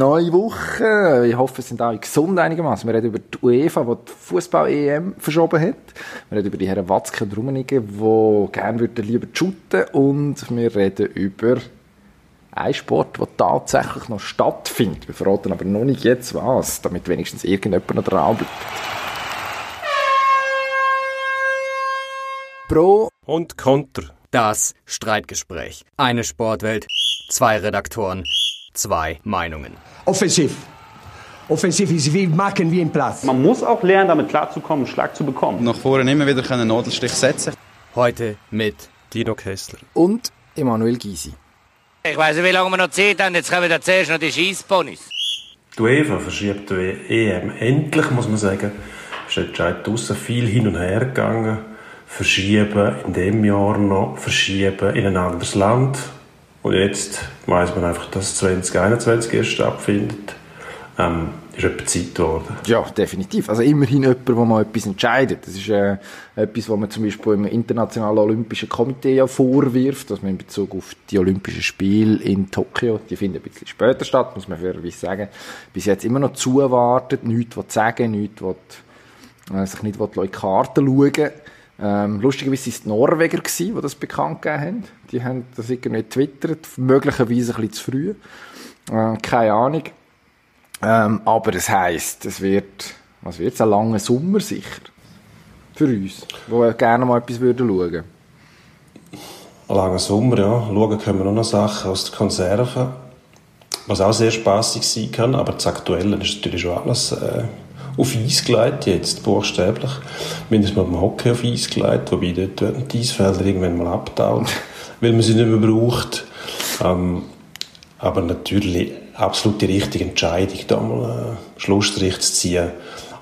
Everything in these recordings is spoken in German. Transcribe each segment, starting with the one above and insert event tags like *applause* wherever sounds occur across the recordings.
neue Woche. Ich hoffe, es sind alle gesund einigermaßen. Wir reden über die UEFA, die die Fußball-EM verschoben hat. Wir reden über die Herren Watzke und Rummenigge, die gerne würden lieber shooten. Und wir reden über einen Sport, der tatsächlich noch stattfindet. Wir verraten aber noch nicht jetzt was, damit wenigstens irgendjemand noch dran bleibt. Pro und Contra. Das Streitgespräch. Eine Sportwelt, zwei Redaktoren, zwei Meinungen. Offensiv. Offensiv ist wie machen wie im Platz. Man muss auch lernen, damit klarzukommen, einen Schlag zu bekommen. Nach vorne immer wieder einen Nadelstich setzen. Heute mit Dino Kessler und Emanuel Gysi. Ich weiß nicht, wie lange wir noch Zeit haben. Jetzt kommen wir zuerst noch die Schießponys. Die UEFA verschiebt die EM. Endlich, muss man sagen, ist der Entscheid draussen viel hin und her gegangen. Verschieben in dem Jahr noch, verschieben in ein anderes Land. Und jetzt weiß man einfach, dass 2021 erst stattfindet. Ähm, ist etwa Zeit geworden. Ja, definitiv. Also immerhin jemand, der mal etwas entscheidet. Das ist äh, etwas, was man zum Beispiel im Internationalen Olympischen Komitee ja vorwirft, dass man in Bezug auf die Olympischen Spiele in Tokio, die finden ein bisschen später statt, muss man fairerweise sagen, bis jetzt immer noch zuwartet, nichts will sagen, nichts will, äh, sich nicht will in die Karten schauen ähm, lustigerweise waren es die Norweger, gewesen, die das bekannt gegeben haben. Die haben das irgendwie twittert, möglicherweise ein bisschen zu früh. Äh, keine Ahnung. Ähm, aber es heisst, es wird, was wird ein langer Sommer sicher. Für uns, die gerne mal etwas würden schauen. Ein langer Sommer, ja. Schauen können wir noch noch Sachen aus der Konserve. Was auch sehr spaßig sein kann, aber das Aktuelle ist natürlich schon alles äh, auf Eis gelegt, jetzt buchstäblich. Mindestens mal beim Hockey auf Eis gelegt, wobei dort werden die Eisfelder irgendwann mal abtauen, *laughs* weil man sie nicht mehr braucht. Ähm, aber natürlich absolut die richtige Entscheidung, da mal einen Schlussstrich zu ziehen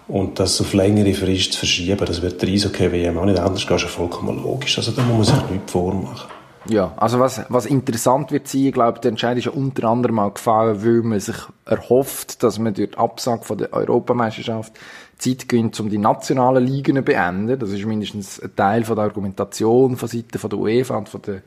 und das auf längere Frist zu verschieben. Das wird der Eishockey-WM auch nicht anders gehen, ist ja vollkommen logisch. Also da muss man sich nichts vormachen. Ja, also was, was interessant wird sein, ich glaube, der Entscheid ist ja unter anderem auch gefallen, weil man sich erhofft, dass man durch die Absage von der Europameisterschaft Zeit gewinnt, um die nationalen Ligen zu beenden. Das ist mindestens ein Teil von der Argumentation von Seiten von der UEFA und von der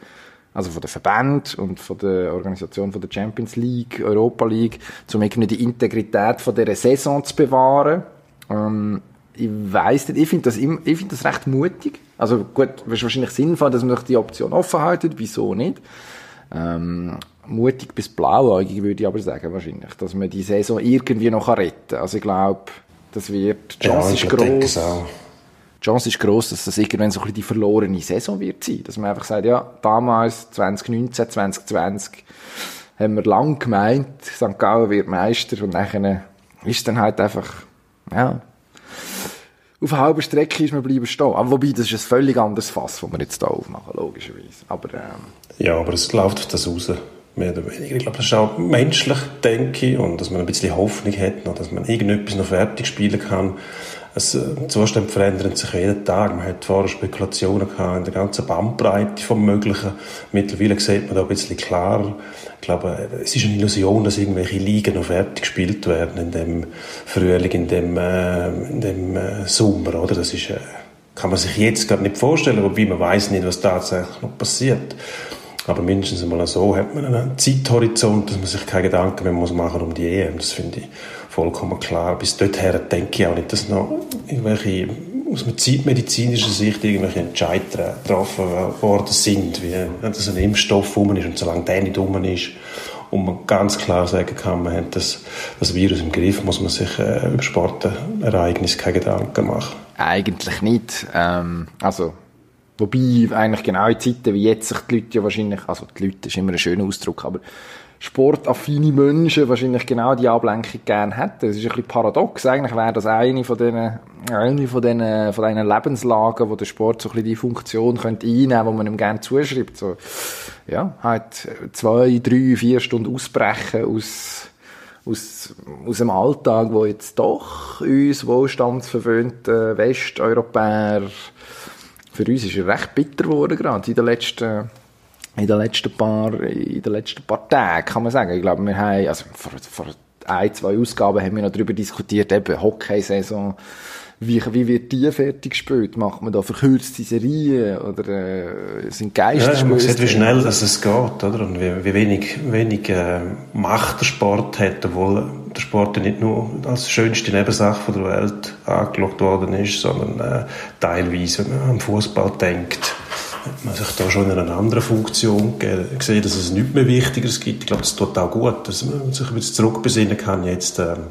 also von der Verband und von der Organisation von der Champions League, Europa League, um irgendwie die Integrität von dieser Saison zu bewahren. Ähm, ich weiss nicht, ich finde das, ich finde das recht mutig. Also gut, es ist wahrscheinlich sinnvoll, dass man die Option offen haltet, wieso nicht? Ähm, mutig bis blauäugig würde ich aber sagen, wahrscheinlich, dass man die Saison irgendwie noch retten kann. Also ich glaube, das wird, die Chance ja, ist gross. Die Chance ist gross, dass das irgendwann so ein bisschen die verlorene Saison wird sein. Dass man einfach sagt, ja, damals, 2019, 2020, haben wir lang gemeint, St. Gallen wird Meister und nachher ist dann halt einfach, ja, auf halber Strecke ist man bleiben stehen. Aber wobei, das ist ein völlig anderes Fass, das wir jetzt hier aufmachen, logischerweise. Aber, ähm, ja, aber es läuft auf das raus. Mehr oder weniger. Ich glaube, das ist auch menschlich, denke ich, und dass man ein bisschen Hoffnung hat, noch, dass man irgendetwas noch fertig spielen kann. Es, äh, die Zustände verändern sich jeden Tag. Man hat vorher Spekulationen gehabt in der ganzen Bandbreite vom Möglichen. Mittlerweile sieht man da ein bisschen klarer. Ich glaube, es ist eine Illusion, dass irgendwelche Ligen noch fertig gespielt werden in dem Frühling, in dem, äh, in dem äh, Sommer, oder? Das ist, äh, kann man sich jetzt gerade nicht vorstellen, wobei man weiß nicht, was tatsächlich noch passiert. Aber mindestens einmal so hat man einen Zeithorizont, dass man sich keine Gedanken mehr muss machen um die EM. Das finde ich vollkommen klar. Bis dorthin denke ich auch nicht, dass noch irgendwelche aus einer zeitmedizinischer Sicht irgendwelche Entscheidungen getroffen worden sind, wie dass ein Impfstoff rum ist und solange der nicht rum ist und man ganz klar sagen kann, man hat das, das Virus im Griff, muss man sich äh, über Sportereignisse keine Gedanken machen. Eigentlich nicht. Ähm, also Wobei eigentlich genau in Zeiten wie jetzt sich die Leute ja wahrscheinlich, also die Leute ist immer ein schöner Ausdruck, aber sportaffine Menschen wahrscheinlich genau die Ablenkung gerne hätten. Das ist ein bisschen paradox. Eigentlich wäre das eine von diesen, eine von diesen, von diesen Lebenslagen, wo der Sport so ein bisschen die Funktion könnte einnehmen, wo man ihm gerne zuschreibt. So, ja, halt zwei, drei, vier Stunden ausbrechen aus, aus, aus dem Alltag, wo jetzt doch uns wohlstandsverwöhnte Westeuropäer für uns ist er recht bitter geworden, gerade in den letzten, in den letzten paar, in den letzten paar Tagen, kann man sagen. Ich glaube, wir haben, also vor, vor ein, zwei Ausgaben haben wir noch darüber diskutiert, eben Hockey-Saison, wie, wie wird die fertig gespielt? Macht man da verkürzte Serien oder äh, sind Geister? Ja, man sieht, wie schnell dass es geht, oder? Und wie, wie wenig, wenig äh, Macht der Sport hat, obwohl der Sport ja nicht nur als schönste Nebensache der Welt angeschaut worden ist, sondern äh, teilweise, wenn man am Fußball denkt, hat man sich da schon in einer anderen Funktion gesehen, dass es nichts mehr Wichtigeres gibt. Ich glaube, das tut auch gut, dass man sich ein bisschen zurückbesinnen kann jetzt, ähm,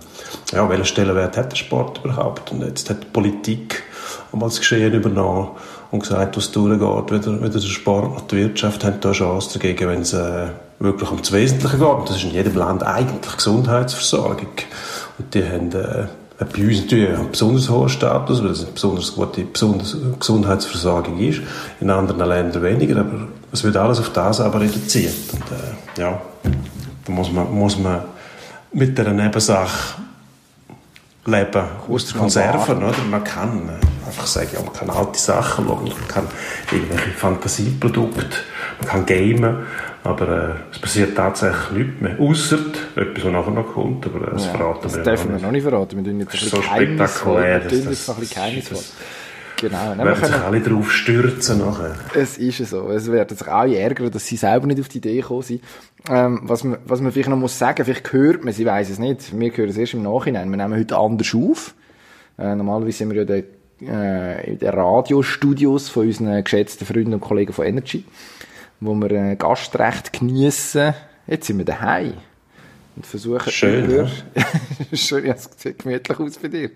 ja, welchen Stellenwert hat der Sport überhaupt? Und jetzt hat die Politik einmal das Geschehen übernommen und gesagt, was durchgeht, weder, weder der Sport noch die Wirtschaft haben da eine Chance dagegen, wenn es äh, wirklich um das Wesentliche geht. Und das ist in jedem Land eigentlich Gesundheitsversorgung. Und die haben äh, bei uns natürlich einen besonders hohen Status, weil es eine besonders gute besonders Gesundheitsversorgung ist. In anderen Ländern weniger, aber es wird alles auf das aber reduziert. Und, äh, ja, da muss man, muss man mit dieser Nebensache leben. Aus Konserven, oder? Man kann äh, einfach sagen, ja, man kann alte Sachen schauen, man kann irgendwelche Fantasieprodukte, man kann gamen, aber äh, es passiert tatsächlich nichts mehr. Ausser etwas, was nachher noch kommt, aber das ja, verraten das wir Das dürfen wir noch nicht verraten. Wir tun jetzt ein bisschen so spektakulär. Wir tun jetzt noch ein bisschen geheimnisvoll. Genau. Dann werden sich alle drauf stürzen nachher. Es ist so. Es werden sich alle ärgern, dass sie selber nicht auf die Idee gekommen sind. Ähm, was, man, was man vielleicht noch muss sagen, vielleicht hört man, sie weiß es nicht. Wir hören es erst im Nachhinein. Wir nehmen heute anders auf. Äh, normalerweise sind wir ja der, äh, in den Radiostudios von unseren geschätzten Freunden und Kollegen von Energy wo wir äh, Gastrecht geniessen. Jetzt sind wir daheim und versuchen Schön, über, ja. *laughs* Schön, ja, es sieht gemütlich aus bei dir.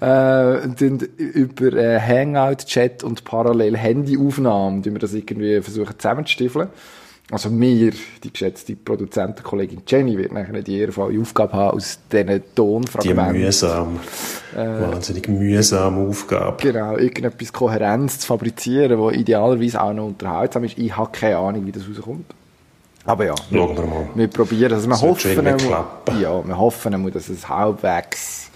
Äh, und über äh, Hangout, Chat und parallel Handyaufnahmen, die wir das irgendwie versuchen zusammenzustiefeln. Also mir, die geschätzte Produzentenkollegin Jenny, wird nachher die ehrenvolle Aufgabe haben, aus diesen Tonfragmenten. Die mühsam, äh, wahnsinnig mühsame Aufgabe. Genau, irgendetwas Kohärenz zu fabrizieren, wo idealerweise auch noch unterhaltsam ist. Ich habe keine Ahnung, wie das rauskommt. Aber ja, Schauen wir, mal. wir probieren Also wir das hoffen, ja, wir hoffen, dass es halbwegs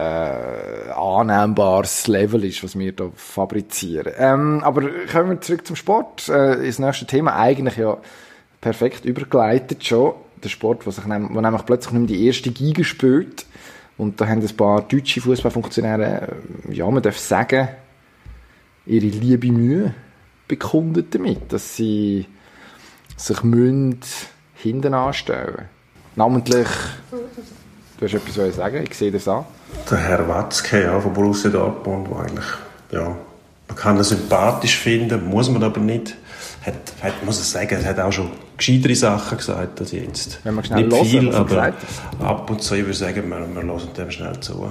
äh, annehmbares Level ist, was wir da fabrizieren. Ähm, aber kommen wir zurück zum Sport. Äh, das nächste Thema eigentlich ja perfekt übergeleitet schon. Der Sport, wo, sich nehm, wo nämlich plötzlich nicht die erste Giga spielt. Und da haben ein paar deutsche Fußballfunktionäre, äh, ja, man darf sagen, ihre liebe Mühe bekundet damit, dass sie sich münd hinten anstellen. Namentlich, du hast etwas zu sagen, ich sehe das an der Herr Watzke ja, von Borussia Dortmund, der eigentlich, ja, man kann ihn sympathisch finden, muss man aber nicht. Hat, hat, muss ich sagen, er hat auch schon gescheitere Sachen gesagt als jetzt. Wenn man schnell nicht hören, viel, aber ab und zu, ich würde sagen, wir, wir hören dem schnell zu.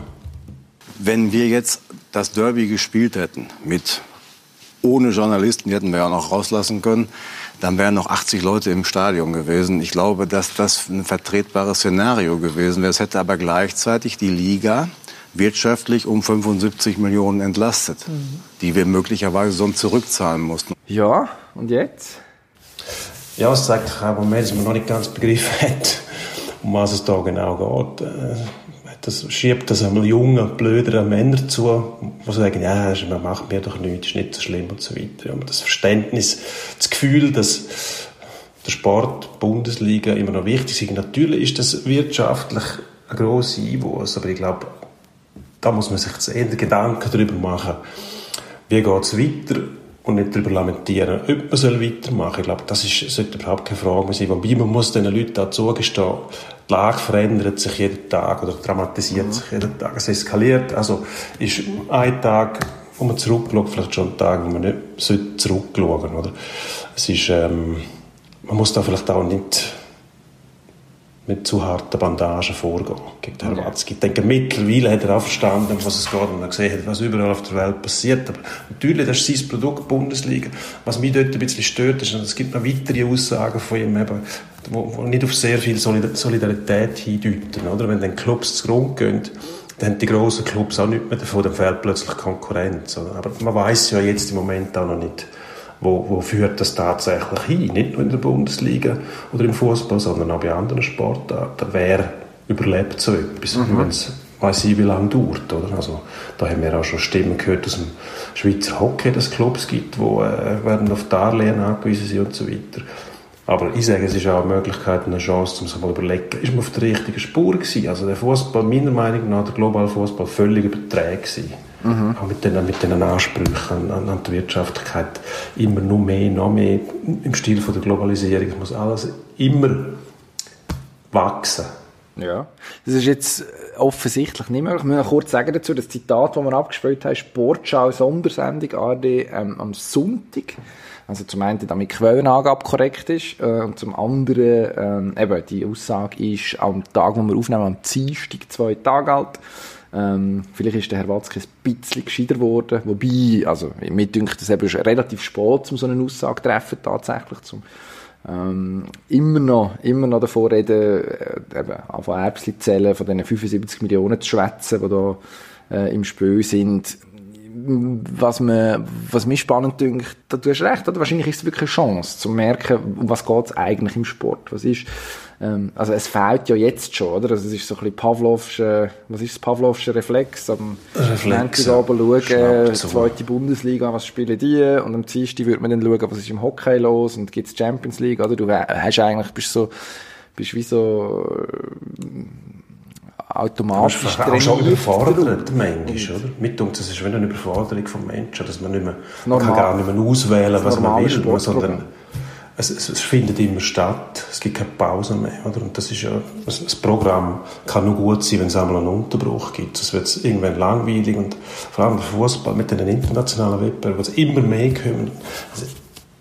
Wenn wir jetzt das Derby gespielt hätten, mit ohne Journalisten, die hätten wir ja noch rauslassen können, dann wären noch 80 Leute im Stadion gewesen. Ich glaube, dass das ein vertretbares Szenario gewesen wäre. Es hätte aber gleichzeitig die Liga wirtschaftlich um 75 Millionen entlastet, mhm. die wir möglicherweise sonst zurückzahlen mussten. Ja, und jetzt? Ja, es zeigt auch, dass man noch nicht ganz begriffen hat, um was es da genau geht. Das schiebt das einmal jungen, blöderen Männern zu, die sagen, ja, man macht mir doch nichts, ist nicht so schlimm und so weiter. Aber das Verständnis, das Gefühl, dass der Sport, die Bundesliga immer noch wichtig ist. Natürlich ist das wirtschaftlich ein grosser Einwurf, aber ich glaube, da muss man sich eher Gedanken darüber machen, wie geht es weiter und nicht darüber lamentieren, ob man weitermachen soll. Ich glaube, das ist, sollte überhaupt keine Frage sein. Wobei man muss den Leuten auch zugestehen, die Lage verändert sich jeden Tag oder dramatisiert mhm. sich jeden Tag. Es eskaliert. Also ist ein Tag, wo man zurückschaut, vielleicht schon ein Tag, wo man nicht zurückschauen sollte. Oder? Es ist, ähm, man muss da vielleicht auch nicht mit zu harten Bandagen vorgehen gegen den Herrn Watzke. Ich denke, mittlerweile hat er auch verstanden, was es geht und er gesehen hat, was überall auf der Welt passiert. Aber natürlich, das ist sein Produkt, Bundesliga. Was mich dort ein bisschen stört, ist, es gibt noch weitere Aussagen von ihm, eben, wo, wo nicht auf sehr viel Solidarität hindeuten. Oder? Wenn dann Clubs zu Grund gehen, dann haben die grossen Clubs auch nicht mehr davon, dann fehlt plötzlich Konkurrenz. Oder? Aber man weiß ja jetzt im Moment auch noch nicht, wo, wo führt das tatsächlich hin? Nicht nur in der Bundesliga oder im Fußball, sondern auch bei anderen Sportarten. Wer überlebt so etwas, mhm. wenn es weiß ich, wie lange dauert. Oder? Also, da haben wir auch schon Stimmen gehört aus dem Schweizer Hockey, dass es Clubs gibt, die äh, werden auf Darlehen angewiesen sind und so weiter. Aber ich sage, es ist auch eine Möglichkeit, eine Chance, um sich mal überlegen, ist man auf der richtigen Spur gewesen? Also der Fußball, meiner Meinung nach, der globale Fußball, völlig überträgt gewesen Mhm. Auch mit diesen, mit diesen Ansprüchen an, an die Wirtschaftlichkeit. Immer nur mehr, noch mehr im Stil von der Globalisierung. Es muss alles immer wachsen. Ja, das ist jetzt offensichtlich nicht möglich. Ich muss noch kurz sagen dazu, das Zitat, das wir abgespielt haben, Sportschau Sondersendung ARD ähm, am Sonntag. Also zum einen, damit die Quellenangabe korrekt ist äh, und zum anderen, ähm, eben, die Aussage ist am Tag, wo wir aufnehmen, am Dienstag, zwei Tage alt. Ähm, vielleicht ist der Herr Watzke ein bisschen gescheiter geworden, wobei, also mir dünkt es eben relativ spät, um so eine Aussage zu treffen, tatsächlich, zum ähm, immer noch, immer noch davor reden, äh, eben, von Erbsli zählen, von diesen 75 Millionen zu schwätzen, die da äh, im Spiel sind. Was, mir, was mich spannend dünkt, da, du hast recht, oder? wahrscheinlich ist es wirklich eine Chance, zu merken, um was geht es eigentlich im Sport. Was ist, ähm, also es fehlt ja jetzt schon, oder? Also es ist so ein bisschen Pavlovsche, was ist das Pavlovsche Reflex? Am Reflex, ja. schauen, zweite Bundesliga, was spielen die? Und am Dienstag wird man dann schauen, was ist im Hockey los und gibt's Champions League, oder? Du hast eigentlich, bist so, bist wie so, äh, automatisch. Das ist auch überfordert, manchmal, oder? Mit uns, das ist wie eine Überforderung vom Menschen, dass man nicht mehr, man kann gar nicht mehr auswählen, was man will, sondern es, es, es, findet immer statt, es gibt keine Pause mehr, oder? Und das ist ja, das, Programm kann nur gut sein, wenn es einmal einen Unterbruch gibt. Es wird irgendwann langweilig und vor allem der Fußball mit den internationalen Wettbewerben, wo es immer mehr kommen. Also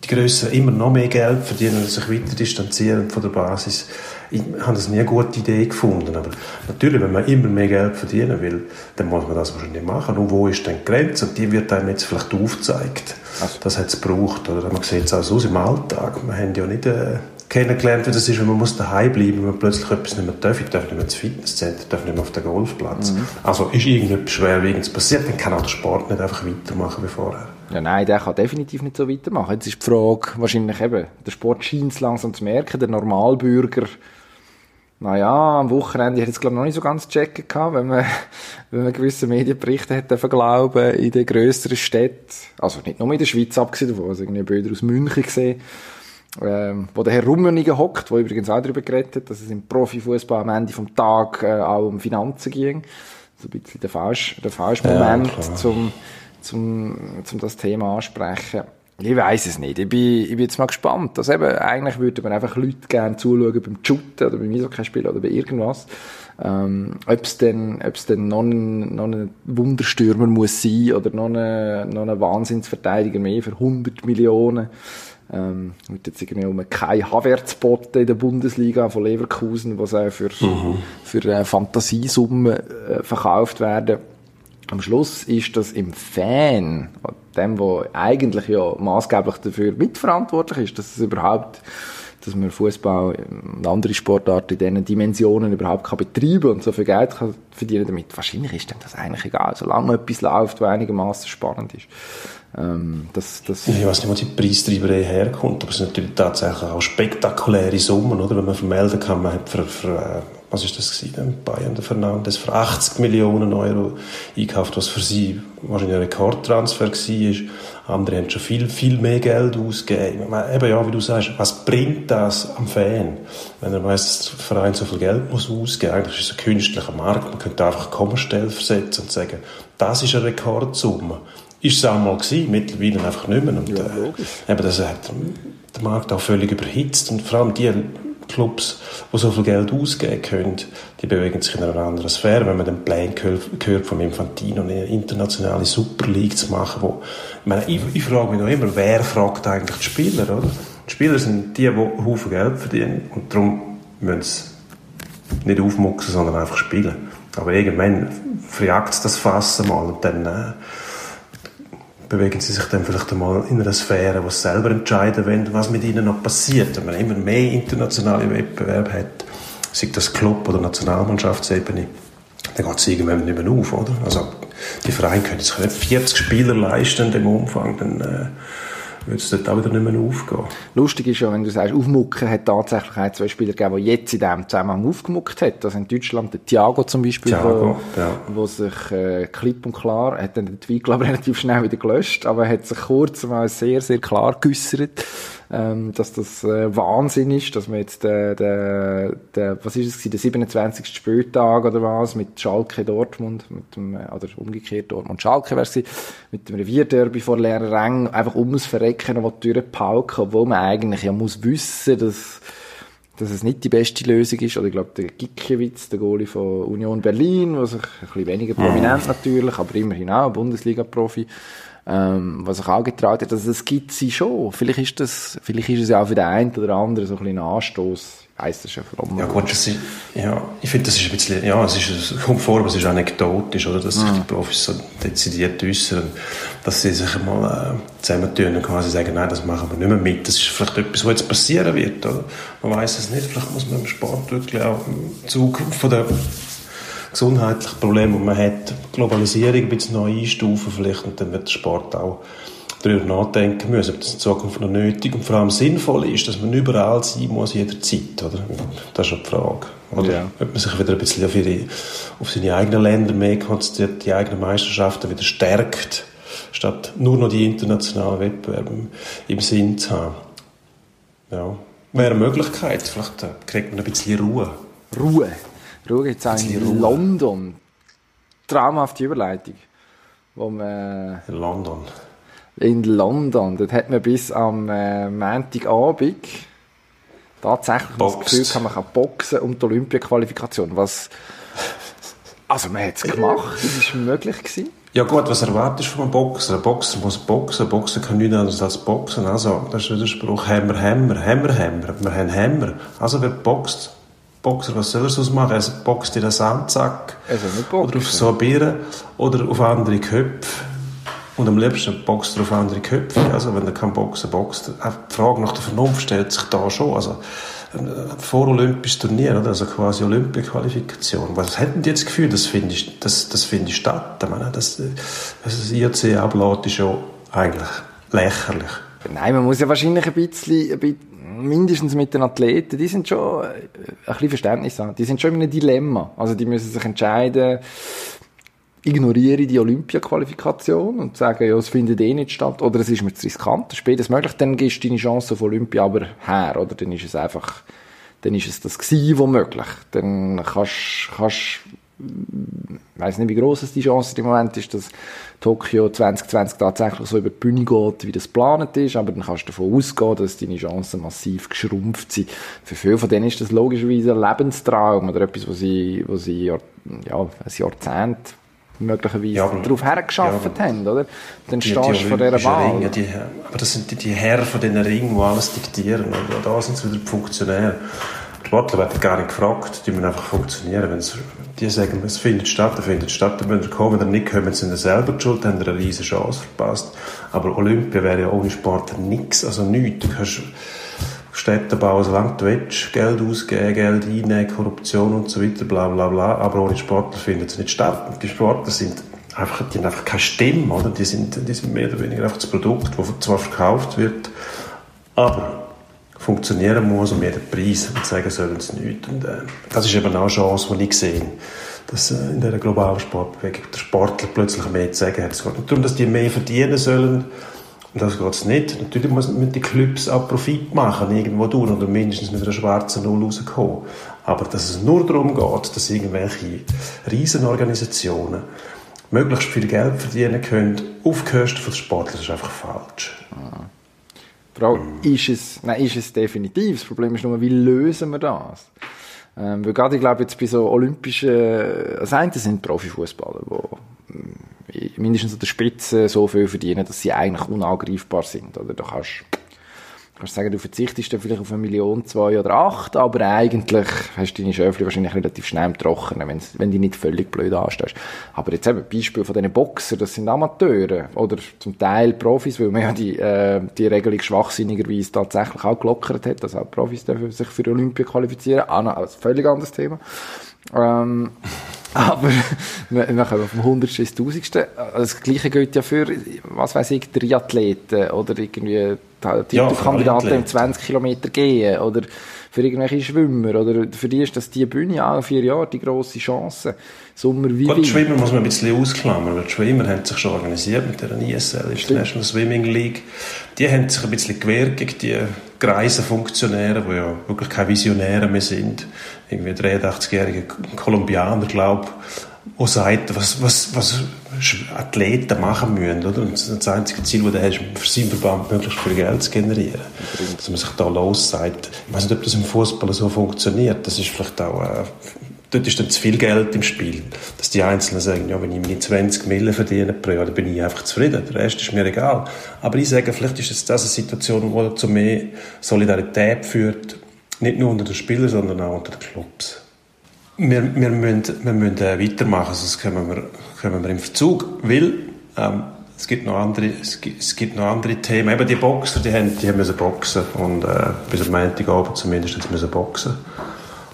die Größeren immer noch mehr Geld verdienen und sich weiter distanzieren von der Basis ich habe das nie eine gute Idee gefunden. Aber natürlich, wenn man immer mehr Geld verdienen will, dann muss man das wahrscheinlich machen. Und wo ist denn die Grenze? Und die wird einem jetzt vielleicht aufgezeigt. Also. Das hat es gebraucht. Oder man sieht es auch so im Alltag. Wir haben ja nicht äh, kennengelernt, wie das ist, wenn man muss daheim bleiben, wenn man plötzlich etwas nicht mehr darf. Ich darf nicht mehr ins Fitnesscenter, darf nicht mehr auf den Golfplatz. Mhm. Also ist irgendetwas Schwerwiegendes passiert, dann kann auch der Sport nicht einfach weitermachen wie vorher. Ja, nein, der kann definitiv nicht so weitermachen. Jetzt ist die Frage, wahrscheinlich eben, der Sport scheint es langsam zu merken, der Normalbürger naja, am Wochenende hätte ich es glaube noch nicht so ganz checken gehabt, wenn man, *laughs* wenn man gewisse Medienberichte hätte glauben in den grösseren Städten, also nicht nur in der Schweiz abgesehen davon, also irgendwie Bilder aus München gesehen, ähm, wo der Herr Rummenigen hockt, der übrigens auch darüber geredet hat, dass es im Profifußball am Ende vom Tag äh, auch um Finanzen ging. So ein bisschen der falsche, der falsche Moment, ja, zum, zum, zum das Thema ansprechen. Ich weiß es nicht. Ich bin, ich bin jetzt mal gespannt. Also eben, eigentlich würde man einfach Leute gerne zuschauen beim Shooten oder beim Eishockey-Spiel oder bei irgendwas. Ähm, ob es denn, ob es denn noch ein, noch ein Wunderstürmer muss sein oder noch ein, noch ein Wahnsinnsverteidiger mehr für 100 Millionen. Ähm, wird jetzt irgendwie um kein Havertz in der Bundesliga von Leverkusen, was auch für, mhm. für äh, Fantasiesummen äh, verkauft werden am Schluss ist das im Fan, dem, der eigentlich ja maßgeblich dafür mitverantwortlich ist, dass es überhaupt, dass man Fußball und andere Sportarten in diesen Dimensionen überhaupt kann betreiben und so viel Geld kann verdienen damit. Wahrscheinlich ist dem das eigentlich egal, solange etwas läuft, was einigermaßen spannend ist. Ähm, das, das ich weiß nicht, wo die Preistreiberei herkommt, aber es sind natürlich tatsächlich auch spektakuläre Summen, oder? Wenn man vermelden kann, man hat für, für was ist das gewesen, Bayern, der Fernandes, für 80 Millionen Euro eingekauft, was für sie wahrscheinlich ein Rekordtransfer war. Andere haben schon viel, viel mehr Geld ausgegeben. Eben, ja, wie du sagst, was bringt das am Fan? Wenn er weiss, dass der Verein so viel Geld muss ausgeben, eigentlich ist es ein künstlicher Markt. Man könnte einfach Kommastelle versetzen und sagen, das ist eine Rekordsumme. Ist es auch mal gewesen, mittlerweile einfach nicht mehr. Und, ja, äh, eben, das hat den Markt auch völlig überhitzt. Und vor allem die Clubs, die so viel Geld ausgeben können, die bewegen sich in einer anderen Sphäre. Wenn man den Plan gehört von Infantino, eine internationale Super League zu machen, wo, ich, meine, ich, ich frage mich noch immer, wer fragt eigentlich die Spieler, oder? Die Spieler sind die, die Haufen Geld verdienen und darum müssen sie nicht aufmucken, sondern einfach spielen. Aber irgendwann verjagt das Fass mal und dann äh, bewegen sie sich dann vielleicht einmal in einer Sphäre, wo sie selber entscheiden wollen, was mit ihnen noch passiert. Wenn man immer mehr internationale Wettbewerbe hat, sei das Club- oder Nationalmannschaftsebene, dann geht es irgendwann nicht mehr auf, oder? Also, die Vereine können sich nicht 40 Spieler leisten in dem Umfang, dann, äh, würde es dort auch wieder nicht mehr aufgehen. Lustig ist ja, wenn du sagst, aufmucken, hat tatsächlich ein, zwei Spieler gegeben, die jetzt in diesem Zusammenhang aufgemuckt hat. Also in Deutschland der Thiago zum Beispiel, Thiago, wo, ja. wo sich äh, klipp und klar, hat dann den Tweet, glaube ich, *laughs* relativ schnell wieder gelöscht, aber hat sich kurz mal sehr, sehr klar geäussert ähm, dass das äh, Wahnsinn ist, dass man jetzt der, der, der was ist es der 27. Spieltag oder was, mit Schalke Dortmund, mit dem, äh, oder umgekehrt Dortmund Schalke wäre mit dem Revierderby vor leeren Rängen, einfach ums Verrecken noch durchpauken, obwohl man eigentlich ja muss wissen, dass dass es nicht die beste Lösung ist. Oder ich glaube, der Gikiewicz, der Goalie von Union Berlin, was sich ein bisschen weniger prominent natürlich, aber immerhin auch Bundesliga-Profi, ähm, was sich auch getraut hat, also das gibt sie schon. Vielleicht ist das, vielleicht ist es ja auch für den einen oder anderen so ein bisschen ein Anstoß. Schon Ja gut, ist, ja, ich finde, das ist ein bisschen, ja, es, ist, es kommt vor, aber es ist anekdotisch, oder, dass sich die Profis so dezidiert äußern, dass sie sich mal äh, zusammentun und quasi sagen, nein, das machen wir nicht mehr mit. Das ist vielleicht etwas, was jetzt passieren wird, oder? Man weiß es nicht, vielleicht muss man im Sport wirklich auch im Zug von der gesundheitlichen Probleme, die man hat, Globalisierung ein bisschen neu einstufen vielleicht und dann wird der Sport auch darüber nachdenken müssen, ob das in Zukunft noch nötig und vor allem sinnvoll ist, dass man überall sein muss, jederzeit, oder? Das ist die Frage. Oder ja. ob man sich wieder ein bisschen auf, ihre, auf seine eigenen Länder mehr konzentriert, die eigenen Meisterschaften wieder stärkt, statt nur noch die internationalen Wettbewerbe im Sinn zu haben. Ja. Wäre eine Möglichkeit, vielleicht äh, kriegt man ein bisschen Ruhe. Ruhe? Ruhe jetzt auch in Ruhe. London. Traumhafte Überleitung. Wo man, in London in London. Dort hat man bis am äh, Montagabend tatsächlich Boxt. das Gefühl, man kann boxen um die Olympia-Qualifikation. Was, also man hat es gemacht, das war möglich gewesen. Ja gut, was erwartest du von einem Boxer? Ein Boxer muss boxen, ein Boxer kann nichts anderes als boxen. Also, das ist der Spruch, Hammer, Hammer, Hammer, Hammer. Wir haben Hammer. Also wer boxt, Boxer, was soll er sonst machen? Er boxt in den Sandsack. Oder auf so Bieren oder auf andere Köpfe. Und am liebsten boxt er auf andere Köpfe. Also, wenn er kein Boxen boxt. Die Frage nach der Vernunft stellt sich da schon. Also, ein vorolympisches Turnier, oder? also quasi Olympia-Qualifikation. Was hätten die jetzt das Gefühl, das finde ich, das, das finde ich statt? Ich meine, das, das IOC ablädt, ist ja eigentlich lächerlich. Nein, man muss ja wahrscheinlich ein bisschen, ein bisschen mindestens mit den Athleten, die sind schon ein bisschen Verständnis haben. Die sind schon in einem Dilemma. Also die müssen sich entscheiden, ignoriere die Olympia-Qualifikation und sage, ja, es findet eh nicht statt, oder es ist mir zu riskant, spätestens möglich, dann gibst du deine Chance auf Olympia aber her, oder dann ist es einfach, dann ist es das gewesen, womöglich. Dann kannst, kannst, ich weiss nicht, wie groß es die Chance im Moment ist, dass Tokio 2020 tatsächlich so über die Bühne geht, wie das geplant ist, aber dann kannst du davon ausgehen, dass deine Chancen massiv geschrumpft sind. Für viele von denen ist das logischerweise ein Lebenstraum oder etwas, was sie, was sie ja, ein Jahrzehnt möglicherweise ja, darauf hergeschafft ja, haben, oder? Dann die, stehst du vor dieser Wahl. Ringe, die, aber das sind die, die Herren von diesen Ringen, die alles diktieren. Oder? Da sind es wieder die Funktionäre. Die Sportler werden gar nicht gefragt, die müssen einfach funktionieren. Wenn die sagen, es findet statt, dann findet es statt. Wenn sie kommen, wenn sie nicht kommen, sind sie selber die schuld, haben eine riesige Chance verpasst. Aber Olympia wäre ja ohne Sportler nichts, also nichts. Du kannst Städte bauen, solange du willst, Geld ausgeben, Geld einnehmen, Korruption und so weiter, bla bla bla. Aber ohne Sportler findet es nicht statt. Und die Sportler sind einfach, die haben einfach keine Stimme, oder? Die sind, die sind mehr oder weniger einfach das Produkt, das zwar verkauft wird, aber funktionieren muss um jeden Preis und sagen sollen sie nicht. Und, äh, das ist eben auch eine Chance, die ich sehe, dass äh, in dieser globalen Sportbewegung der Sportler plötzlich mehr zu sagen hat. Es geht nicht darum, dass die mehr verdienen sollen, und das geht nicht. Natürlich müssen die Clubs auch Profit machen, irgendwo tun, oder mindestens mit einer schwarzen Null rauskommen. Aber dass es nur darum geht, dass irgendwelche Riesenorganisationen möglichst viel Geld verdienen können, auf Kosten des Sportlers, ist einfach falsch. Die Frage, mm. ist es, nein, ist es definitiv. Das Problem ist nur, wie lösen wir das? Ähm, weil gerade, ich glaube, jetzt bei so olympischen, das eine sind Profifußballer, die mindestens an der Spitze so viel verdienen, dass sie eigentlich unangreifbar sind. Oder du kannst, kannst sagen, du verzichtest dann vielleicht auf eine Million, zwei oder acht, aber eigentlich hast du deine Schöfli wahrscheinlich relativ schnell im Trockenen, wenn, die nicht völlig blöd anstehst. Aber jetzt eben, Beispiel von diesen Boxer, das sind Amateure oder zum Teil Profis, weil man ja die, äh, die Regelung schwachsinnigerweise tatsächlich auch gelockert hat, dass auch Profis dürfen sich für Olympia qualifizieren. Ah, ein völlig anderes Thema. Ähm, Aber *laughs* kommen vom Hundertsten ins Tausendste. Das Gleiche gilt ja für, was weiß ich, Triathleten oder irgendwie die Ja, Titelkandidaten für im 20 Kilometer gehen oder für irgendwelche Schwimmer oder für die ist das die Bühne auch vier Jahre die grosse Chance. Sommer wie Gut. Schwimmer muss man ein bisschen ausklammern, weil die Schwimmer haben sich schon organisiert mit der ISL, International Swimming League. Die haben sich ein bisschen gewehrt gegen die greisen Funktionäre, die ja wirklich keine Visionäre mehr sind. Irgendwie 83-jährige Kolumbianer, glaube die sagt, was, was, was Athleten machen müssen. Oder? Und das einzige Ziel, das er hat, ist, für seinen Verband möglichst viel Geld zu generieren. Dass man sich da los sagt. Ich weiß nicht, ob das im Fußball so funktioniert. Das ist vielleicht auch... Äh, dort ist dann zu viel Geld im Spiel. Dass die Einzelnen sagen, ja, wenn ich meine 20 Mille verdiene pro Jahr, dann bin ich einfach zufrieden. Der Rest ist mir egal. Aber ich sage, vielleicht ist das eine Situation, die zu mehr Solidarität führt. Nicht nur unter den Spielern, sondern auch unter den Clubs. Wir, wir müssen, wir müssen äh, weitermachen, sonst kommen wir, kommen wir im Verzug. Weil, ähm, es gibt noch andere, es gibt, es gibt noch andere Themen. Eben die Boxer, die haben, die haben müssen boxen. Und, äh, bis am Montagabend zumindest müssen boxen.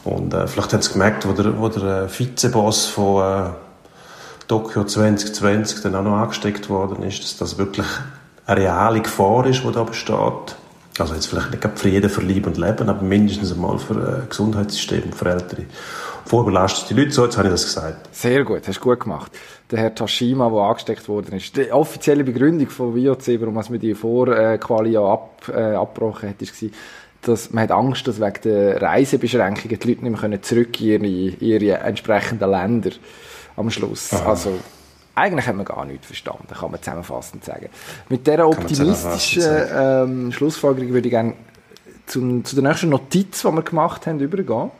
Und äh, vielleicht haben sie gemerkt, wo der, wo der äh, Vizeboss von äh, Tokio 2020 dann auch noch angesteckt worden ist, dass das wirklich eine reale Gefahr ist, die da besteht. Also jetzt vielleicht nicht für jeden für Leib und Leben, aber mindestens einmal für äh, Gesundheitssystem und für ältere, vorbelastete Leute. So, jetzt habe ich das gesagt. Sehr gut, hast du gut gemacht. Der Herr Tashima, der angesteckt worden ist. Die offizielle Begründung von VOC, warum man die Vorquali ja ab, äh, abgebrochen hat, war, dass man hat Angst, dass wegen der Reisebeschränkungen die Leute nicht mehr können zurück in ihre, ihre entsprechenden Länder am Schluss. Also, eigentlich haben wir gar nichts verstanden, kann man zusammenfassend sagen. Mit dieser man optimistischen ähm, Schlussfolgerung würde ich gerne zum, zu der nächsten Notiz, die wir gemacht haben, übergehen.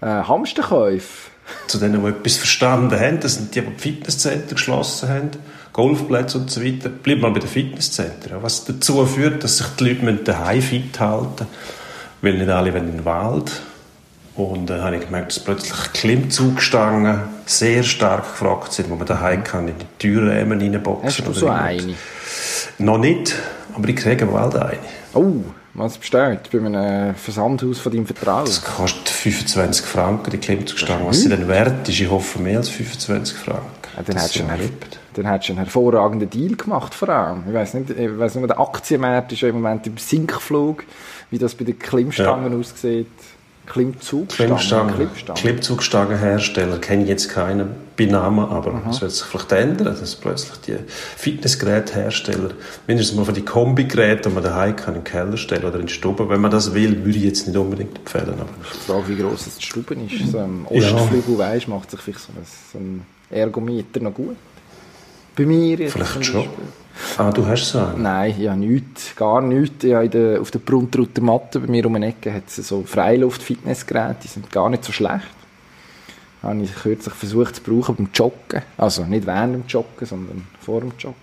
Äh, Hamsterkäufe. Zu denen, die etwas verstanden haben, das sind die, die Fitnesscenter geschlossen haben, Golfplätze und so weiter. Bleib mal bei den Fitnesszentren. Was dazu führt, dass sich die Leute daheim fit halten müssen, weil nicht alle in den Wald. Und dann habe ich gemerkt, dass plötzlich Klimmzugstangen sehr stark gefragt sind, wo man daheim kann in die Türrahmen reinboxen. Hast du so eine? Noch nicht, aber ich kriege bald eine. Oh, was bestellt? Bei einem Versandhaus von deinem Vertrauen? Das kostet 25 Franken, die Klimmzugstange. Was sie dann wert ist, ich hoffe mehr als 25 Franken. Ja, dann Das hättest du ja dann hättest du einen hervorragenden Deal gemacht, vor allem. Ich weiss nicht, ich weiss nur, der Aktienmarkt ist ja im Moment im Sinkflug, wie das bei den Klimmstangen aussieht. Klimmzugstangen, Klimmstangen. Klimmzugstangenhersteller kenne ich jetzt keinen bei Namen, aber es wird sich vielleicht ändern, dass plötzlich die Fitnessgeräthersteller, mindestens mal für die Kombigeräte, die man daheim kann, im Keller stellen oder in die Stube, wenn man das will, würde ich jetzt nicht unbedingt empfehlen. Aber Die Frage, wie gross das die Stube ist. So im Ostflügel, weisst, macht sich vielleicht so ein, so ein Ergometer noch gut. Bei mir jetzt vielleicht schon. Ah, du hast so einen? Nein, ja nichts, gar nichts. Ja, in der, auf der Bruntrauter Matte bei mir um eine Ecke hat es so Freiluft-Fitnessgeräte, die sind gar nicht so schlecht. Habe ich kürzlich versucht zu brauchen beim Joggen. Also nicht während dem Joggen, sondern vor dem Joggen.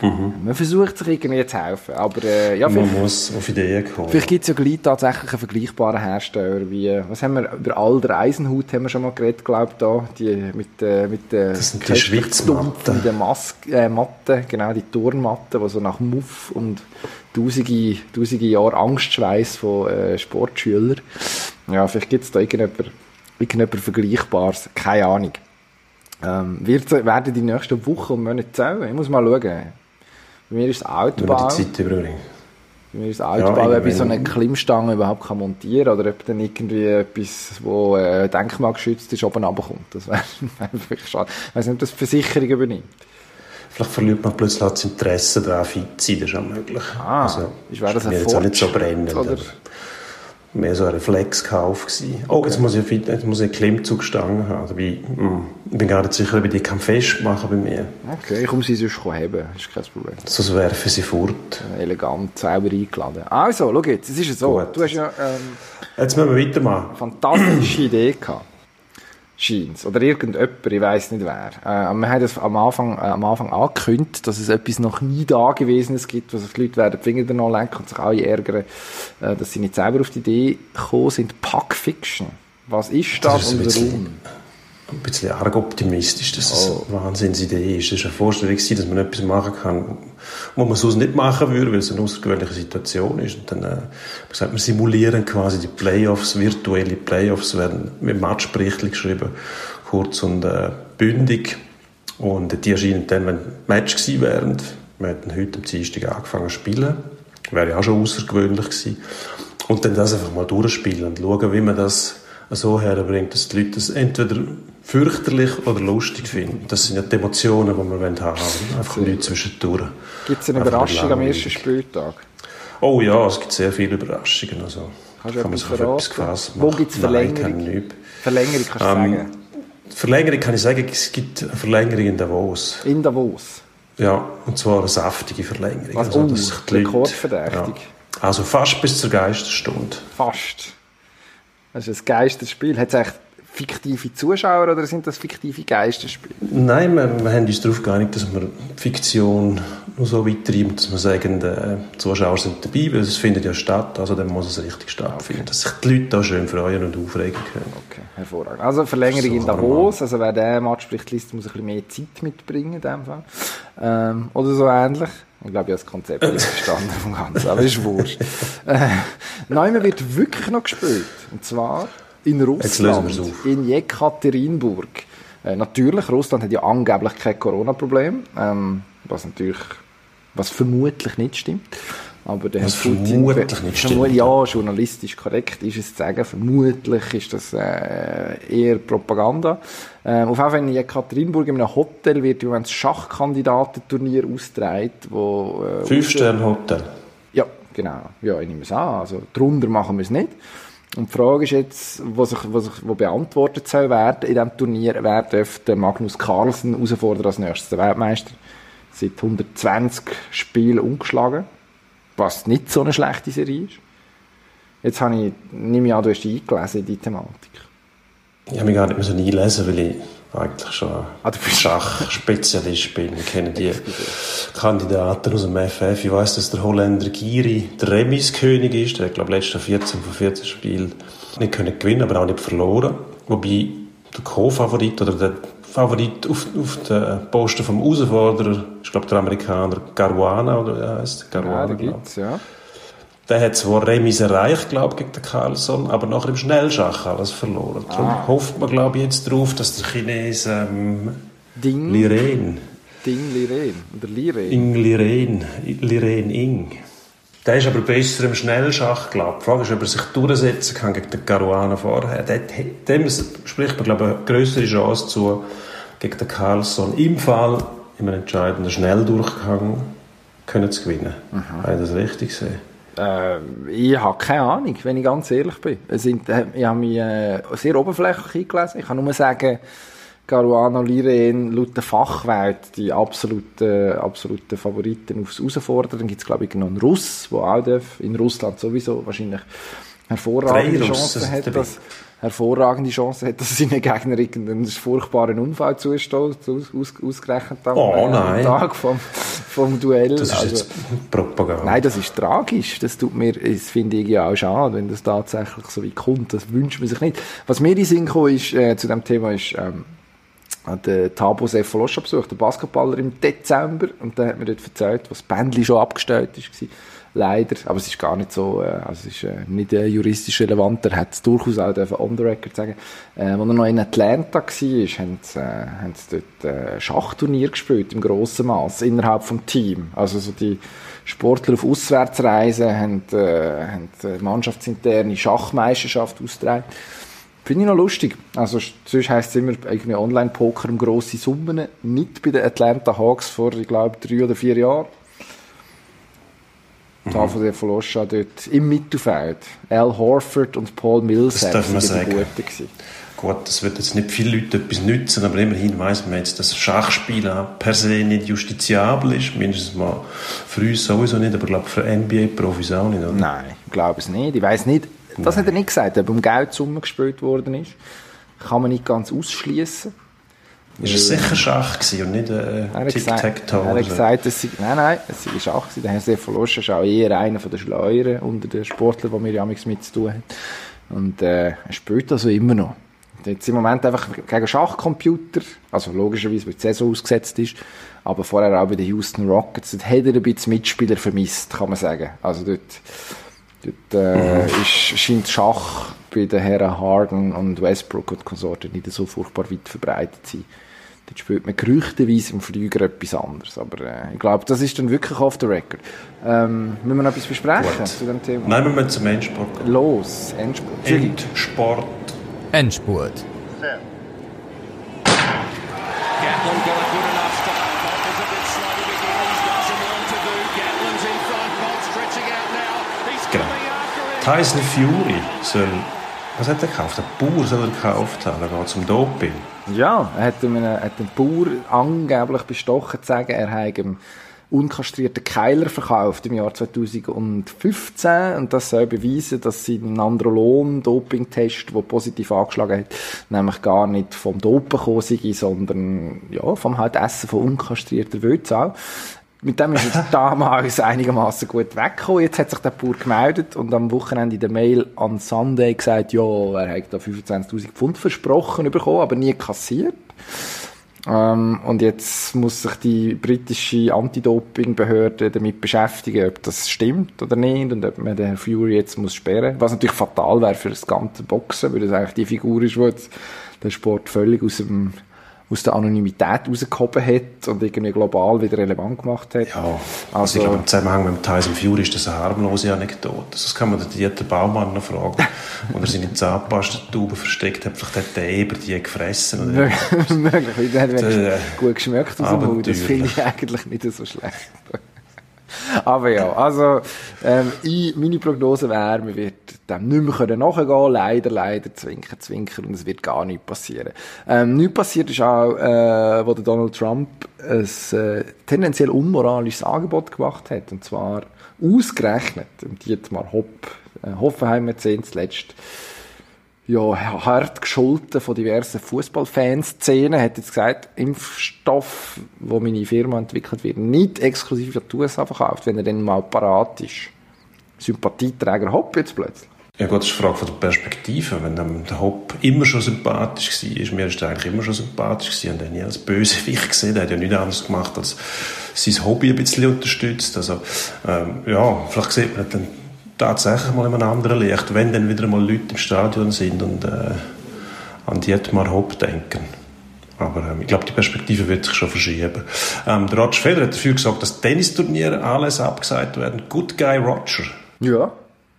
Man versucht sich irgendwie zu helfen, aber äh, ja, Man muss auf Ideen kommen. vielleicht gibt es ja gleich tatsächlich einen vergleichbaren Hersteller wie, was haben wir, über Alder Eisenhut haben wir schon mal geredet, glaube ich, da, die mit, äh, mit der Das sind die Schwitzmatten. dumpfenden Mas äh, Matte, genau, die Turnmatte, die so nach Muff und tausende, tausende Jahre Angstschweiß von äh, Sportschülern. Ja, vielleicht gibt es da irgendjemand, irgendjemand Vergleichbares, keine Ahnung. Ähm, wird, werden die nächsten Wochen und Monate zählen? Ich muss mal schauen. Bei mir ist das Autobau. die Zeit überbringen. Bei mir ist das Autobau, ob ich so eine Klimmstange überhaupt kann montieren oder ob dann irgendwie etwas, wo äh, denkmalgeschützt ist, oben runterkommt. Das wäre *laughs* wär wirklich schade. Ich weiss nicht, ob das die Versicherung übernimmt. Vielleicht verliert man plötzlich das Interesse daran, fit zu sein, das ist auch möglich. Ah, ist- wäre das ein mir jetzt auch nicht so Fortschritt, brennend, oder? Mehr so ein Reflexkauf gewesen. Oh, jetzt muss ich, jetzt muss ich eine Klimmzugstange haben. Dabei, hm, ich bin gar nicht sicher, ob ich die kann festmachen bei mir. Okay, ich komme sie sonst heben, ist kein Problem. Sonst werfen sie fort. Elegant, sauber eingeladen. Also, schau jetzt, es ist ja so, Gut. du hast ja ähm, Jetzt müssen wir weitermachen. fantastische Idee gehabt. Scheint's. Oder irgendjemand, ich weiss nicht wer. Äh, wir haben das am Anfang, äh, am Anfang angekündigt, dass es etwas noch nie Dagewesenes gibt, was die Leute werden die Finger danach lenken und sich alle ärgern, äh, dass sie nicht selber auf die Idee gekommen sind. Pack Fiction. Was ist das, Das ist ein und bisschen- warum? Ein bisschen arg optimistisch, dass es Oh. eine Wahnsinnsidee ist. Es war eine Vorstellung, gewesen, dass man etwas machen kann, was man sonst nicht machen würde, weil es eine außergewöhnliche Situation ist. Und dann, äh, gesagt, wir simulieren quasi die Playoffs, virtuelle Playoffs werden mit Matchberichten geschrieben, kurz und äh, bündig. Und die erscheinen dann, wenn Match gewesen wären. Wir hätten heute am Dienstag angefangen zu spielen. Wäre ja auch schon außergewöhnlich gewesen. Und dann das einfach mal durchspielen und schauen, wie man das so herbringt, dass die Leute das entweder fürchterlich oder lustig finden. Das sind ja die Emotionen, die wir haben wollen. Einfach nichts zwischendurch. Gibt es eine Einfach Überraschung am ersten Spieltag? Oh ja, es gibt sehr viele Überraschungen. Also, Kannst kann man sich auf etwas verraten? gefasst Wo machen. gibt's Nein, Verlängerung? kann ich nicht. Verlängerung kannst du Ähm, sagen. Verlängerung kann ich sagen, es gibt eine Verlängerung in Davos. In Davos. Ja, und zwar eine saftige Verlängerung. Was? Also, dass sich die Leute-. Ja. Also fast bis zur Geisterstunde. Fast. Das ist ein Geisterspiel. Hat es echt fiktive Zuschauer oder sind das fiktive Geisterspiele? Nein, wir, wir haben uns darauf geeinigt, dass wir Fiktion nur so weit treiben, dass wir sagen, die Zuschauer sind dabei, weil es findet ja statt, also dann muss es richtig stattfinden, dass sich die Leute da schön freuen und aufregen können. Okay, hervorragend. Also Verlängerung So in Davos. Also wer den Matchbericht liest, muss ein bisschen mehr Zeit mitbringen in dem Fall. Ähm, oder so ähnlich. Ich glaube, ich habe das Konzept nicht *laughs* verstanden vom Ganzen, aber ist wurscht. Äh, Neumann wird wirklich noch gespielt. Und zwar in Russland, in Jekaterinburg. Äh, natürlich, Russland hat ja angeblich kein Corona-Problem, ähm, was natürlich, was vermutlich nicht stimmt. Aber der Was Herr Putin- vermutlich nicht stimmt. Ja, journalistisch korrekt ist es zu sagen. Vermutlich ist das äh, eher Propaganda. Ähm, auf jeden Fall in Jekaterinburg in einem Hotel wird im Moment das Schachkandidatenturnier ausgetragen, wo äh, Fünf-Sterne-Hotel. ja, genau. Ja, ich nehme es an. Also, drunter machen wir es nicht. Und die Frage ist jetzt, wo, sich, wo, sich, wo beantwortet soll werden in diesem Turnier, wer dürfte Magnus Carlsen herausfordern als nächster Weltmeister. Seit 120 Spielen ungeschlagen. Was nicht so eine schlechte Serie ist. Jetzt habe ich, nehme ich an, du hast eingelesen in die Thematik. Ich habe mich gar nicht mehr so einlesen, weil ich eigentlich schon Ah, du bist- Schachspezialist bin. Wir kennen die Kandidaten aus dem FF. Ich weiss, dass der Holländer Giri der Remis-König ist. Der hat, glaube ich, letzte 14 von 14 Spielen nicht können gewinnen, aber auch nicht verloren. Wobei der Co-Favorit oder der Favorit auf, auf den Posten vom Herausforderer ist, glaube ich, der Amerikaner Caruana, oder wie heißt. Ja, Caruana, da glaub gibt's, ja. Der hat zwar Remis erreicht, glaube ich, gegen den Carlson, aber nachher im Schnellschach alles verloren. Darum hofft man, glaube ich, jetzt darauf, dass der Chines ähm, Ding, Liren, Ding Liren. Oder Liren. Ing Liren, Liren Ing. Der ist aber besser im Schnellschach, glaube ich. Die Frage ist, ob er sich durchsetzen kann gegen den Caruana vorher. Dem spricht man, glaube ich, eine größere Chance zu gegen den Carlson. Im Fall, im entscheidenden Schnelldurchgang, können zu gewinnen. Habe ich das richtig gesehen? Äh, ich habe keine Ahnung, wenn ich ganz ehrlich bin. Es sind, äh, ich habe mich äh, sehr oberflächlich eingelesen. Ich kann nur sagen, Caruana Liren laut der Fachwelt die absoluten, absoluten Favoriten aufs Herausfordern. Dann gibt es, glaube ich, noch einen Russ, der auch darf, in Russland sowieso wahrscheinlich hervorragende Drei Chancen hat, dabei. Hervorragende Chancen hat, dass seine Gegner irgendeinen furchtbaren Unfall zustößt, aus, aus, ausgerechnet am, Oh, äh. Tag vom, vom Duell. Das ist Also- jetzt Propaganda. Nein, das ist tragisch. Das tut mir, das finde ich ja auch schade, wenn das tatsächlich so weit kommt. Das wünscht man sich nicht. Was mir in den Sinn gekommen ist, äh, zu dem Thema ist, ähm, hat der Thabo Sefoloscha besucht, der Basketballer im Dezember. Und der hat mir dort erzählt, was das Bändli schon abgestellt ist. Leider. Aber es ist gar nicht so, äh, also es ist äh, nicht äh, juristisch relevant. Er hat es durchaus auch dürfen on the record sagen. Äh, als er noch in Atlanta war, haben sie, äh, haben sie dort äh, Schachturnier gespielt, im grossen Maß, innerhalb vom Team. Also so die Sportler auf Auswärtsreisen haben, äh, haben mannschaftsinterne Schachmeisterschaft ausgetragen. Finde ich noch lustig. Also, sonst heisst es immer irgendwie Online-Poker um grosse Summen. Nicht bei den Atlanta Hawks vor, ich glaube, drei oder vier Jahren. Mhm. Tafel der Foloscha dort im Mittelfeld. Al Horford und Paul Millsap darf man sagen. Gewesen. Gut, das wird jetzt nicht viele Leute etwas nützen, aber immerhin weiss man jetzt, dass Schachspielen auch per se nicht justiziabel ist. Mindestens mal für uns sowieso nicht, aber ich glaube für NBA-Profis auch nicht. Oder? Nein, ich glaube es nicht. Ich weiß nicht, das hat er nicht gesagt, ob um Geldsumme gespielt worden ist. Kann man nicht ganz ausschließen. Ist es sicher Schach gewesen und nicht äh, Tic-Tac-Toe? er hat so? gesagt es sei, nein, nein, es sei Schach gewesen. Der Herr Sefoloscha ist auch eher einer von den Schleuern unter den Sportlern, die wir ja mit zu tun haben. Und äh, er spielt also immer noch. Jetzt im Moment einfach gegen Schachcomputer, also logischerweise, weil die Saison ausgesetzt ist, aber vorher auch bei den Houston Rockets, dort hat er ein bisschen Mitspieler vermisst, kann man sagen. Also dort, dort äh, Mhm. ist, scheint Schach bei den Herren Harden und Westbrook und Konsorten nicht so furchtbar weit verbreitet zu sein. Dort spielt man gerüchteweise im Flüger etwas anderes. Aber äh, ich glaube, das ist dann wirklich off the record. Ähm, müssen wir noch etwas besprechen zu dem Thema? Nein, wir müssen zum Endsport gehen. Los, Endspurt. Endsport. Endspurt. Out now. He's Genau. Tyson Fury soll, was hat er gekauft? Ein Bauer soll er gekauft haben. Er geht zum Doping. Ja, er hat einen, hat Bauer angeblich bestochen zu sagen, er habe einen unkastrierten Keiler verkauft im Jahr 2015 und das soll beweisen, dass sein Androlon-Doping-Test, der positiv angeschlagen hat, nämlich gar nicht vom Dopen gekommen sondern ja, vom halt Essen von unkastrierter Wildsau. Mit dem ist er damals *laughs* einigermaßen gut weggekommen. Jetzt hat sich der Bauer gemeldet und am Wochenende in der Mail an Sunday gesagt, ja, er hat da 25.000 Pfund versprochen bekommen, aber nie kassiert. Ähm, und jetzt muss sich die britische Anti-Doping-Behörde damit beschäftigen, ob das stimmt oder nicht und ob man den Fury jetzt muss sperren. Was natürlich fatal wäre für das ganze Boxen, weil das eigentlich die Figur ist, die jetzt den Sport völlig aus dem aus der Anonymität rausgehoben hat und irgendwie global wieder relevant gemacht hat. Ja, also, ich glaube, im Zusammenhang mit dem Tyson Fury ist das eine harmlose Anekdote. Also, Das kann man den Dieter Baumann noch fragen. *laughs* Und er seine Zahnpastatube versteckt hat, vielleicht hat der Eber die gefressen. Oder *laughs* Möglich, der hat Äh, gut geschmeckt aus dem Mund. Das finde ich eigentlich nicht so schlecht. Aber ja, also ähm, ich, meine Prognose wäre, man wird dem nicht mehr können nachgehen. Leider, leider, zwinken, zwinken und es wird gar nichts passieren. Ähm, nichts passiert ist auch, äh, wo der Donald Trump ein äh, tendenziell unmoralisches Angebot gemacht hat. Und zwar ausgerechnet Dietmar Hopp, äh, Hoffenheimer 10 zuletzt, ja, hart gescholten von diversen Fußballfanszenen, hat jetzt gesagt, Impfstoff, wo meine Firma entwickelt wird, nicht exklusiv an die USA verkauft, wenn er dann mal parat ist. Sympathieträger Hopp jetzt plötzlich. Ja gut, das ist eine Frage von der Perspektive. Wenn ähm, der Hopp immer schon sympathisch war, mir ist er eigentlich immer schon sympathisch gewesen und er nie als Bösewicht gesehen. Er hat ja nichts anderes gemacht, als sein Hobby ein bisschen unterstützt. Also, ähm, ja, vielleicht sieht man dann tatsächlich mal in einem anderen Licht, wenn dann wieder mal Leute im Stadion sind und äh, an Dietmar Hopp denken. Aber ähm, ich glaube, die Perspektive wird sich schon verschieben. Ähm, der Roger Federer hat dafür gesagt, dass Tennisturniere alles abgesagt werden. Good Guy Roger. Ja,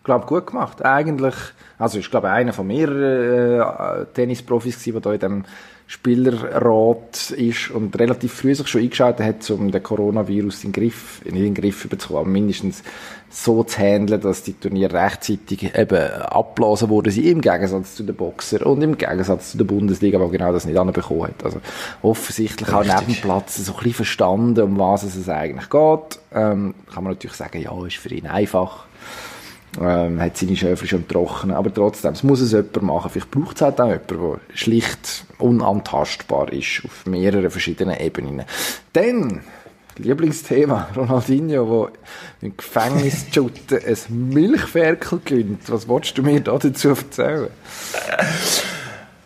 glaube gut gemacht. Eigentlich, also ich glaube einer von mehreren äh, Tennisprofis der da in dem Spielerrat ist und relativ früh sich schon eingeschaltet hat, um den Coronavirus in den Griff, in den Griff bekommen, mindestens so zu handeln, dass die Turniere rechtzeitig eben abblasen wurden, sie im Gegensatz zu den Boxern und im Gegensatz zu der Bundesliga, die genau das nicht anbekommen hat. Also offensichtlich auch neben dem Platz so ein bisschen verstanden, um was es eigentlich geht. Ähm, kann man natürlich sagen, ja, ist für ihn einfach ähm, hat seine Schäfer schon im. Aber trotzdem, es muss es jemand machen. Vielleicht braucht es halt auch jemanden, der schlicht unantastbar ist auf mehreren verschiedenen Ebenen. Dann, Lieblingsthema, *laughs* Ronaldinho, der im Gefängnis ein Milchferkel gewinnt. Was wolltest du mir da dazu erzählen?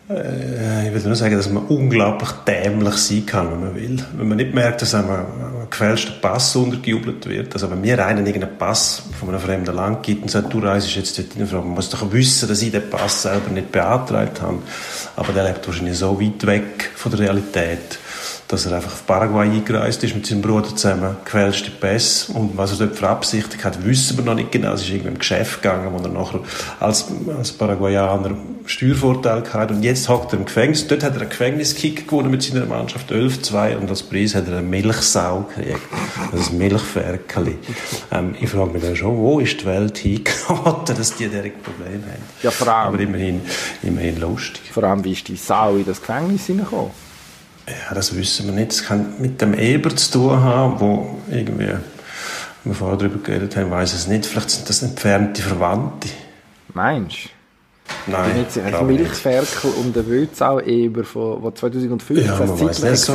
Äh, ich will nur sagen, dass man unglaublich dämlich sein kann, wenn man will. Wenn man nicht merkt, dass einem ein gefälschter Pass untergejubelt wird. Also wenn mir einen irgendeinen Pass von einem fremden Land gibt und sagt, du reist jetzt dort rein, man muss doch wissen, dass ich den Pass selber nicht beantragt habe. Aber der lebt wahrscheinlich so weit weg von der Realität, dass er einfach auf Paraguay eingereist ist mit seinem Bruder zusammen, gefälschte Pässe. Und was er dort für Absicht hat, wissen wir noch nicht genau. Es ist irgendwie im Geschäft gegangen, wo er nachher als, als Paraguayaner Steuervorteil hatte. Und jetzt hockt er im Gefängnis. Dort hat er einen Gefängniskick gewonnen mit seiner Mannschaft 11-2 und als Preis hat er eine Milchsau gekriegt. Also ein Milchferkeli. Ähm, ich frage mich dann schon, wo ist die Welt hingeraten, *laughs* dass die derige Probleme haben. Ja, vor allem. Aber immerhin, immerhin lustig. Vor allem, wie ist die Sau in das Gefängnis hineingekommen? Ja, das wissen wir nicht. Das kann mit dem Eber zu tun haben, wo irgendwie, wir vorher darüber geredet haben, weiß es nicht. Vielleicht sind das entfernte Verwandte. Meinst du? Nein, bin jetzt ein ich nicht. Milchferkel und der Wildsau-Eber, von- der 2015 Ja, man das weiß nicht, so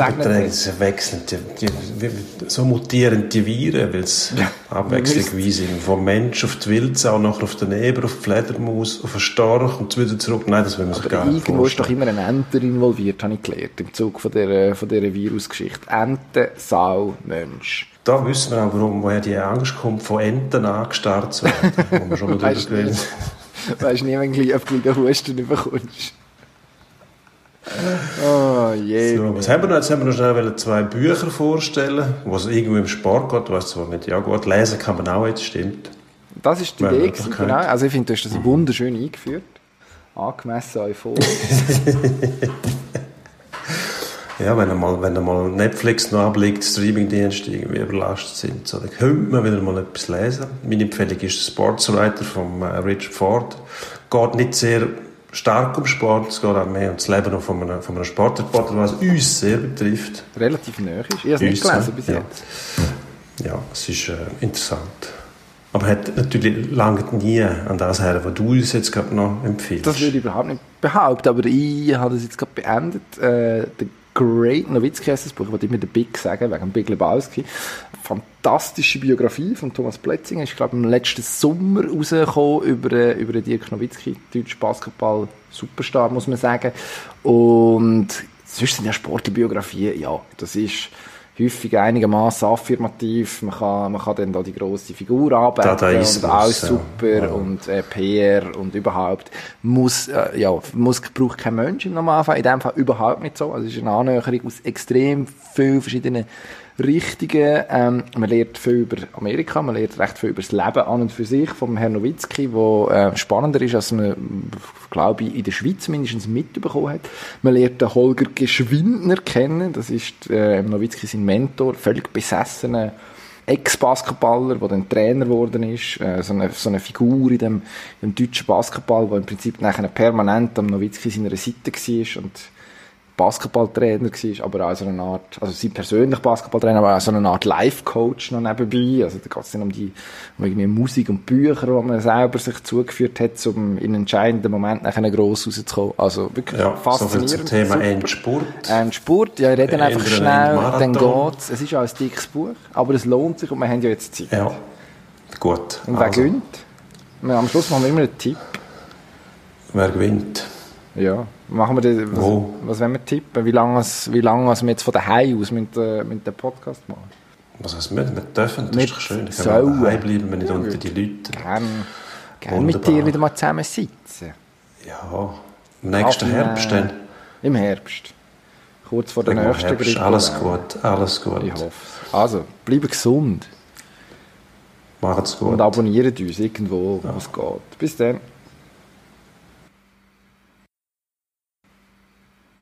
sie wechseln, die, die, so mutieren die Viren, weil es *laughs* abwechslungsweise vom Mensch auf die Wildsau, nachher auf den Eber, auf die Fledermaus, auf den Storch und wieder zurück. Nein, das will man sich gar nicht irgendwo ist doch vorstellen. immer ein Enter involviert, habe ich gelernt, im Zug von dieser, von dieser Virusgeschichte. Ente, Sau, Mensch. Da wissen wir auch, warum, woher die Angst kommt, von Enten angestarrt zu werden, *laughs* wo wir schon mal drüber geredet. Weißt nie, wenn du gleich- ob du gleich den Husten bekommst. Oh je. So, was haben wir noch? Jetzt haben wir noch schnell zwei Bücher vorstellen, was irgendwo im Sport geht. Du weißt zwar nicht, ja gut, lesen kann man auch jetzt, stimmt. Das ist die Idee, gewesen, genau. Also ich finde, du hast das wunderschön eingeführt. Angemessen euphorisch. *laughs* Ja, wenn einmal, wenn einmal Netflix noch abliegt, Streamingdienste irgendwie überlastet sind, so, dann könnte man wieder mal etwas lesen. Meine Empfehlung ist der Sportswriter von äh, Richard Ford. Geht nicht sehr stark um Sport, es geht auch mehr um das Leben noch von einem, von einem Sportreporter, was uns sehr betrifft. Relativ nahe ist. Ich habe es nicht Uns, gelesen ne? bis ja. jetzt. Ja, es ist äh, interessant. Aber hat natürlich lange nie an das her, was du uns jetzt gerade noch empfiehlst. Das würde ich überhaupt nicht behaupten, aber ich habe das jetzt gerade beendet. Äh, Great Nowitzki heisst das Buch, ich immer den Big sagen, wegen Big Lebowski. Fantastische Biografie von Thomas Pletzinger. Ist, glaube ich, im letzten Sommer rausgekommen über, äh, über Dirk Nowitzki, deutscher Basketball-Superstar, muss man sagen. Und sonst sind ja Sportbiografien, ja, das ist häufig einigermaßen affirmativ. Man kann, man kann dann da die grosse Figur arbeiten und alles super Ja. und äh, PR und überhaupt muss, äh, ja, muss braucht kein Mensch im Normalfall, in dem Fall überhaupt nicht so. Also es ist eine Annäherung aus extrem vielen verschiedenen Richtungen. Ähm, man lernt viel über Amerika, man lernt recht viel über das Leben an und für sich vom Herrn Nowitzki, wo äh, spannender ist, als man, glaube ich, in der Schweiz mindestens mitbekommen hat. Man lernt den Holger Geschwindner kennen, das ist äh, Nowitzki sein Mentor, völlig besessener Ex-Basketballer, der dann Trainer geworden ist, äh, so, eine, so eine Figur in dem, im deutschen Basketball, der im Prinzip nachher permanent am Nowitzki seiner Seite war und Basketballtrainer war, aber auch so eine Art, also sein persönlich Basketballtrainer, aber auch so eine Art Life-Coach noch nebenbei. Also da geht es dann um die um irgendwie Musik und Bücher, die man selber sich zugeführt hat, um in entscheidenden Momenten nachher gross rauszukommen. Also wirklich ja, so viel faszinierend. zum Thema super. Endspurt. Endspurt, ja, reden einfach schnell, dann geht's. Es ist auch ein dickes Buch, aber es lohnt sich und wir haben ja jetzt Zeit. Ja, gut. Und wer Also? Wir- Am Schluss machen wir immer einen Tipp. Wer gewinnt? Ja, machen wir den, was, Wo? was wollen wir tippen? Wie lange, es- wie lange es wir jetzt von daheim aus mit, äh, mit dem Podcast machen? Was heißt wir? Wir dürfen, das Wir ist doch schön. Ich kann daheim bleiben, wenn nicht unter die Leute. Gern, gern mit dir wieder mal zusammen sitzen. Ja, im nächsten Ab, Herbst dann. Im Herbst. Kurz vor der nächsten Herbst. Grippe. Alles gut, alles gut. Ich hoffe Also, bleiben gesund Macht's gut. und abonniert uns irgendwo, wo es geht. Bis dann.